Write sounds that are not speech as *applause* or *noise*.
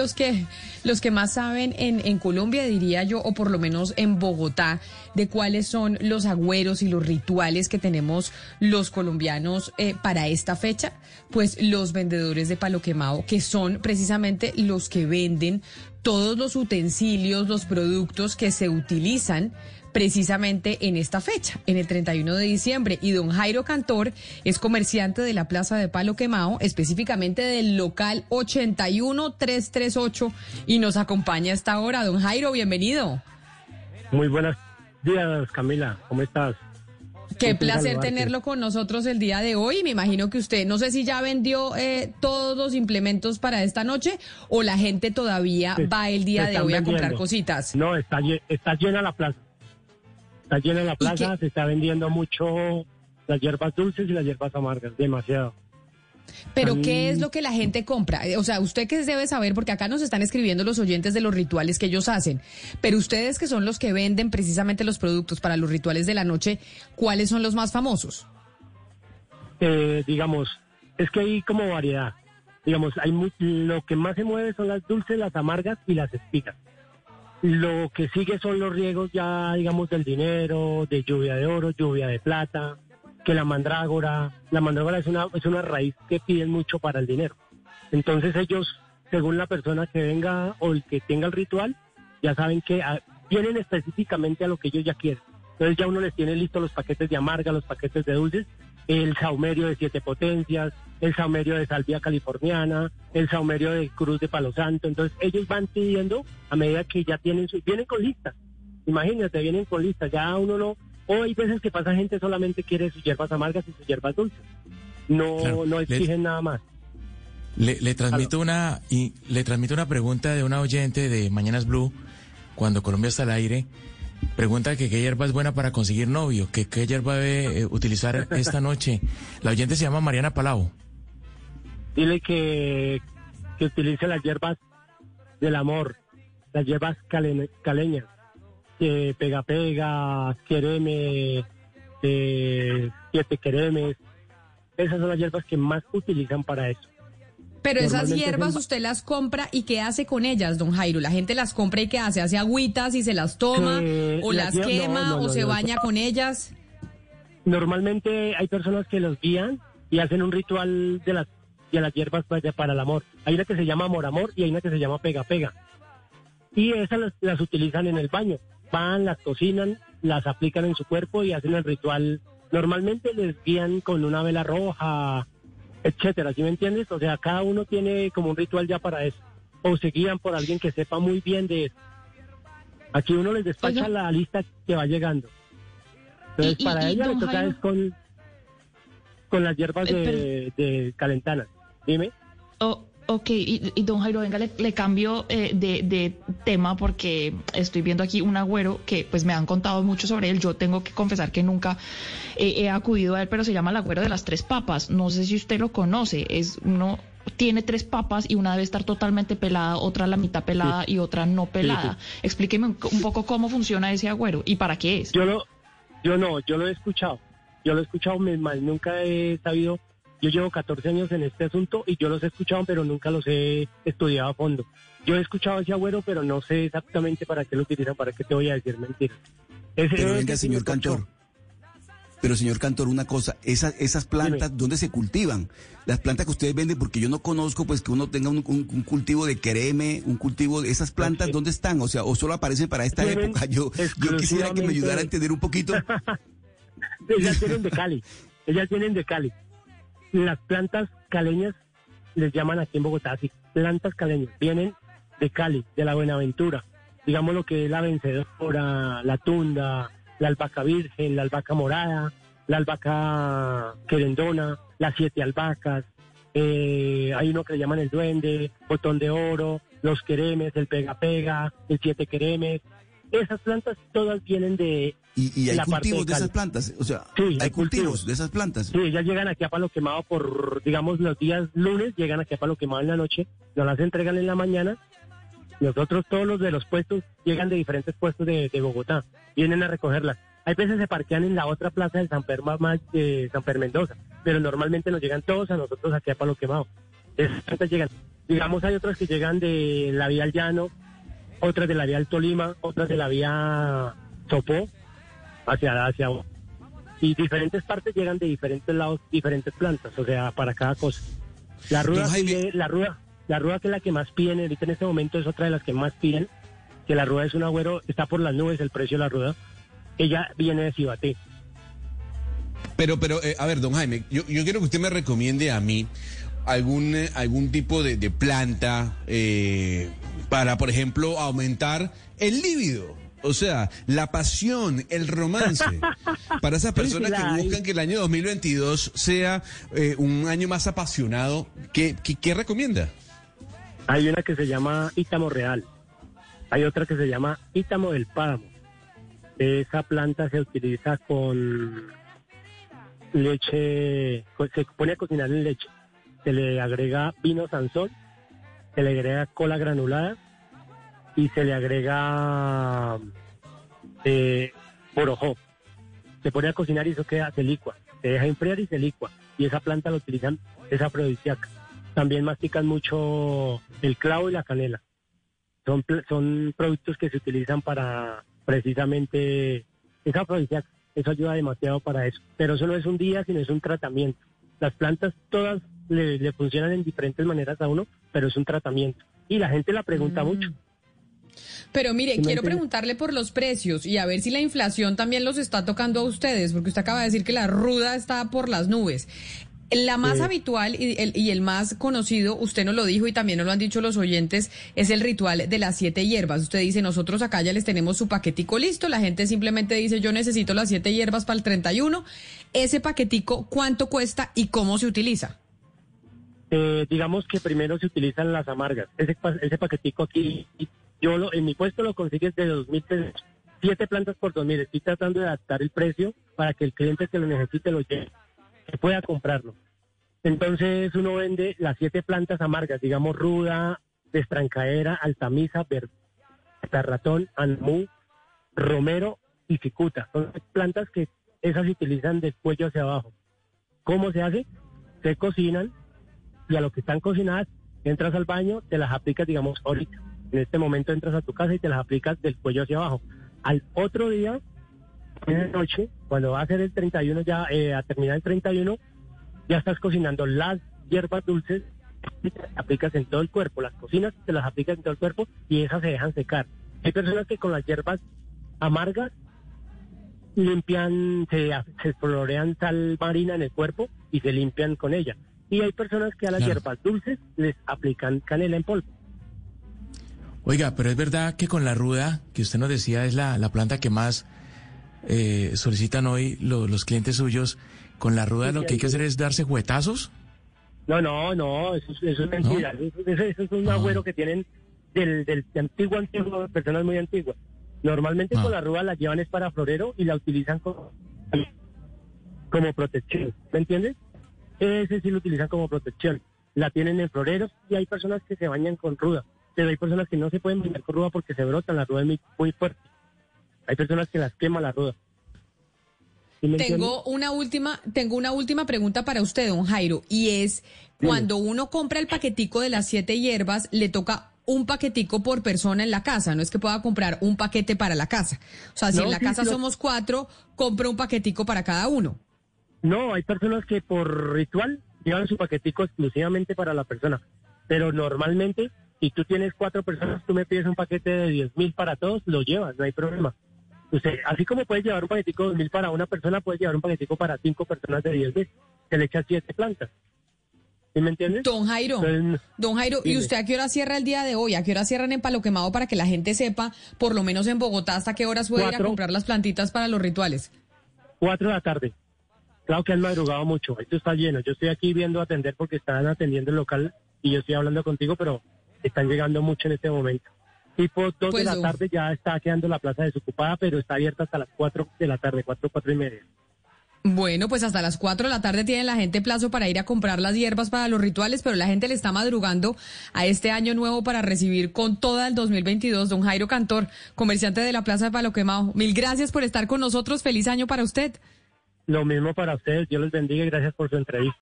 los que, los que más saben en, en Colombia, diría yo, o por lo menos en Bogotá, de cuáles son los agüeros y los rituales que tenemos los colombianos eh, para esta fecha, pues los vendedores de palo quemado, que son precisamente los que venden todos los utensilios, los productos que se utilizan precisamente en esta fecha, en el 31 de diciembre. Y don Jairo Cantor es comerciante de la Plaza de Palo Quemado, específicamente del local 81338 y nos acompaña a esta hora. Don Jairo, bienvenido. Muy buenos días, Camila. ¿Cómo estás? Qué placer tenerlo con nosotros el día de hoy. Me imagino que usted, no sé si ya vendió eh, todos los implementos para esta noche o la gente todavía va el día de hoy a comprar cositas. No, está, está llena la plaza. Está llena la plaza, se está vendiendo mucho las hierbas dulces y las hierbas amargas, demasiado. Pero ¿qué es lo que la gente compra? O sea, usted que debe saber, porque acá nos están escribiendo los oyentes de los rituales que ellos hacen, pero ustedes que son los que venden precisamente los productos para los rituales de la noche, ¿cuáles son los más famosos? Eh, digamos, es que hay como variedad. Digamos, hay lo que más se mueve son las dulces, las amargas y las espigas. Lo que sigue son los riegos ya, digamos, del dinero, de lluvia de oro, lluvia de plata, que la mandrágora, la mandrágora es una, es una raíz que piden mucho para el dinero. Entonces ellos, según la persona que venga o el que tenga el ritual, ya saben que ah, vienen específicamente a lo que ellos ya quieren. Entonces ya uno les tiene listos los paquetes de amarga, los paquetes de dulces, el saumerio de siete potencias, el saumerio de salvia californiana, el saumerio de cruz de palo santo. Entonces ellos van pidiendo a medida que ya tienen su, vienen con listas. Imagínate, vienen con listas. Ya uno no, o hay veces que pasa gente solamente quiere sus hierbas amargas y sus hierbas dulces. No, no exigen nada más. Le, transmito una y le transmito una pregunta de una oyente de Mañanas Blue cuando Colombia está al aire. Pregunta que qué hierba es buena para conseguir novio, que qué hierba debe eh, utilizar esta *laughs* noche. La oyente se llama Mariana Palau. Dile que, que utilice las hierbas del amor, las hierbas caleñas pega pega, quereme, eh, siete queremes. Esas son las hierbas que más utilizan para eso. Pero esas hierbas usted las compra y ¿qué hace con ellas, don Jairo? La gente las compra y ¿qué hace? ¿Hace agüitas y se las toma? ¿O las, quema? ¿O se baña con ellas? Normalmente hay personas que los guían y hacen un ritual de las, de las hierbas para, para el amor. Hay una que se llama amor amor y hay una que se llama pega pega. Y esas las utilizan en el baño van, las cocinan, las aplican en su cuerpo y hacen el ritual. Normalmente les guían con una vela roja, etcétera, ¿sí me entiendes? O sea, cada uno tiene como un ritual ya para eso. O se guían por alguien que sepa muy bien de eso. Aquí uno les despacha la lista que va llegando. Entonces, para ella le toca es con, con las hierbas eh, de, calentanas. Dime. Oh, Ok, y, don Jairo, venga, le, cambio eh, de, tema porque estoy viendo aquí un agüero que pues me han contado mucho sobre él. Yo tengo que confesar que nunca he acudido a él, pero se llama el agüero de las tres papas. No sé si usted lo conoce. Es uno tiene tres papas y una debe estar totalmente pelada, otra la mitad pelada y otra no pelada. Explíqueme un, poco cómo funciona ese agüero y para qué es. Yo lo, yo no, yo lo he escuchado. Yo lo he escuchado, nunca he sabido yo llevo 14 años en este asunto y yo los he escuchado, pero nunca los he estudiado a fondo. Yo he escuchado ese agüero, pero no sé exactamente para qué lo utilizan, para qué te voy a decir mentiras. pero venga, señor Cantor. Pero señor Cantor, una cosa, esas, esas plantas, ¿dónde se cultivan? Las plantas que ustedes venden, porque yo no conozco pues que uno tenga un, cultivo de quereme, un cultivo de esas plantas, ¿dónde están? O sea, o solo aparecen para esta época. Yo, yo quisiera que me ayudara a entender un poquito. *laughs* ellas tienen de Cali, *laughs* ellas tienen de Cali las plantas caleñas les llaman aquí en Bogotá así, plantas caleñas, vienen de Cali, de la Buenaventura, digamos lo que es la vencedora, la tunda, la albahaca virgen, la albahaca morada, la albahaca querendona, las siete albahacas, eh, hay uno que le llaman el duende, botón de oro, los queremes, el pega pega, el siete queremes, esas plantas todas vienen de... ¿Y, hay cultivos de, esas plantas? O sea, hay, cultivos, de esas plantas. Sí, ellas llegan aquí a Palo Quemado por, digamos, los días lunes, llegan aquí a Palo Quemado en la noche, nos las entregan en la mañana. Nosotros todos los de los puestos llegan de diferentes puestos de, Bogotá, vienen a recogerlas. Hay veces se parquean en la otra plaza de San Per, San Per Mendoza, pero normalmente nos llegan todos a nosotros aquí a Palo Quemado. Esas plantas llegan digamos, hay otras que llegan de la vía al llano, otras de la vía al Tolima, otras de la vía Sopó, hacia, hacia y diferentes partes llegan de diferentes lados, diferentes plantas, o sea, para cada cosa. La ruda, la ruda, la ruda que es la que más piden ahorita en este momento es otra de las que más piden, que la ruda es un agüero, está por las nubes el precio de la ruda. Ella viene de Cibaté. Pero, pero, eh, a ver, don Jaime, yo, yo, quiero que usted me recomiende a mí algún, eh, algún tipo de, de planta eh, para, por ejemplo, aumentar el líbido. O sea, la pasión, el romance. *laughs* Para esas personas que buscan que el año 2022 sea eh, un año más apasionado, ¿qué, qué, recomienda? Hay una que se llama Ítamo Real. Hay otra que se llama Ítamo del Páramo. Esa planta se utiliza con leche, se pone a cocinar en leche. Se le agrega vino sansón, se le agrega cola granulada y se le agrega eh, borojó. Se pone a cocinar y eso queda, se licua. Se deja enfriar y se licua. Y esa planta la utilizan, es afrodisíaca. También mastican mucho el clavo y la canela. Son, son productos que se utilizan para precisamente, es afrodisíaca. Eso ayuda demasiado para eso. Pero eso no es un día, sino es un tratamiento. Las plantas todas le, funcionan en diferentes maneras a uno, pero es un tratamiento. Y la gente la pregunta mm. mucho. Pero mire, quiero preguntarle por los precios y a ver si la inflación también los está tocando a ustedes, porque usted acaba de decir que la ruda está por las nubes. La más habitual y el, y el, más conocido, usted nos lo dijo y también nos lo han dicho los oyentes, es el ritual de las siete hierbas. Usted dice, nosotros acá ya les tenemos su paquetico listo, la gente simplemente dice, yo necesito las siete hierbas para el 31. Ese paquetico, ¿cuánto cuesta y cómo se utiliza? Eh, digamos que primero se utilizan las amargas. Ese, ese paquetico aquí yo lo, en mi puesto lo consigues de 2.000 pesos, siete plantas por 2.000. Estoy tratando de adaptar el precio para que el cliente que lo necesite lo lleve, que pueda comprarlo. Entonces uno vende las siete plantas amargas, digamos ruda, destrancaera, altamisa, ratón, anmú, romero y cicuta. Son plantas que esas se utilizan de cuello hacia abajo. ¿Cómo se hace? Se cocinan y a lo que están cocinadas entras al baño, te las aplicas, digamos, ahorita en este momento entras a tu casa y te las aplicas del cuello hacia abajo. Al otro día, en la noche, cuando va a ser el 31, ya eh, a terminar el 31, ya estás cocinando las hierbas dulces y te las aplicas en todo el cuerpo. Las cocinas, te las aplicas en todo el cuerpo y esas se dejan secar. Hay personas que con las hierbas amargas limpian, se, se florean sal marina en el cuerpo y se limpian con ella. Y hay personas que a las hierbas dulces les aplican canela en polvo. Oiga, pero es verdad que con la ruda, que usted nos decía es la, la planta que más eh, solicitan hoy los clientes suyos, con la ruda lo que hay que hacer es darse juguetazos. No, no, no, eso, es mentira. Eso, es un ah. agüero que tienen del, del antiguo, antiguo, personas muy antiguas. Normalmente con ah. la ruda la llevan es para florero y la utilizan como, como protección, ¿me entiendes? Ese sí lo utilizan como protección. La tienen en floreros y hay personas que se bañan con ruda pero hay personas que no se pueden bañar con ruda porque se brotan, la ruda es muy, fuerte. Hay personas que las quema la ruda. tengo una última, tengo una última pregunta para usted, don Jairo, y es cuando uno compra el paquetico de las siete hierbas, le toca un paquetico por persona en la casa, no es que pueda comprar un paquete para la casa. O sea, si en la casa somos cuatro, compra un paquetico para cada uno. No, hay personas que por ritual llevan su paquetico exclusivamente para la persona, pero normalmente y tú tienes cuatro personas, tú me pides un paquete de 10 mil para todos, lo llevas, no hay problema. Usted, así como puedes llevar un paquetico de 2 mil para una persona, puedes llevar un paquetico para cinco personas de 10 mil. Se le echa siete plantas. ¿Sí me entiendes? Don Jairo, don Jairo, ¿y usted a qué hora cierra el día de hoy? ¿A qué hora cierran en Palo Quemado para que la gente sepa, por lo menos en Bogotá, hasta qué horas puede ir a comprar las plantitas para los rituales? Cuatro de la tarde. Claro que han madrugado mucho, esto está lleno. Yo estoy aquí viendo atender porque están atendiendo el local y yo estoy hablando contigo, pero están llegando mucho en este momento. Tipo 2 de pues la tarde ya está quedando la plaza desocupada, pero está abierta hasta las 4 de la tarde, 4, 4 y media. Bueno, pues hasta las 4 de la tarde tiene la gente plazo para ir a comprar las hierbas para los rituales, pero la gente le está madrugando a este año nuevo para recibir con toda el 2022. Don Jairo Cantor, comerciante de la Plaza de Palo Quemado. Mil gracias por estar con nosotros. Feliz año para usted. Lo mismo para ustedes. Dios les bendiga y gracias por su entrevista.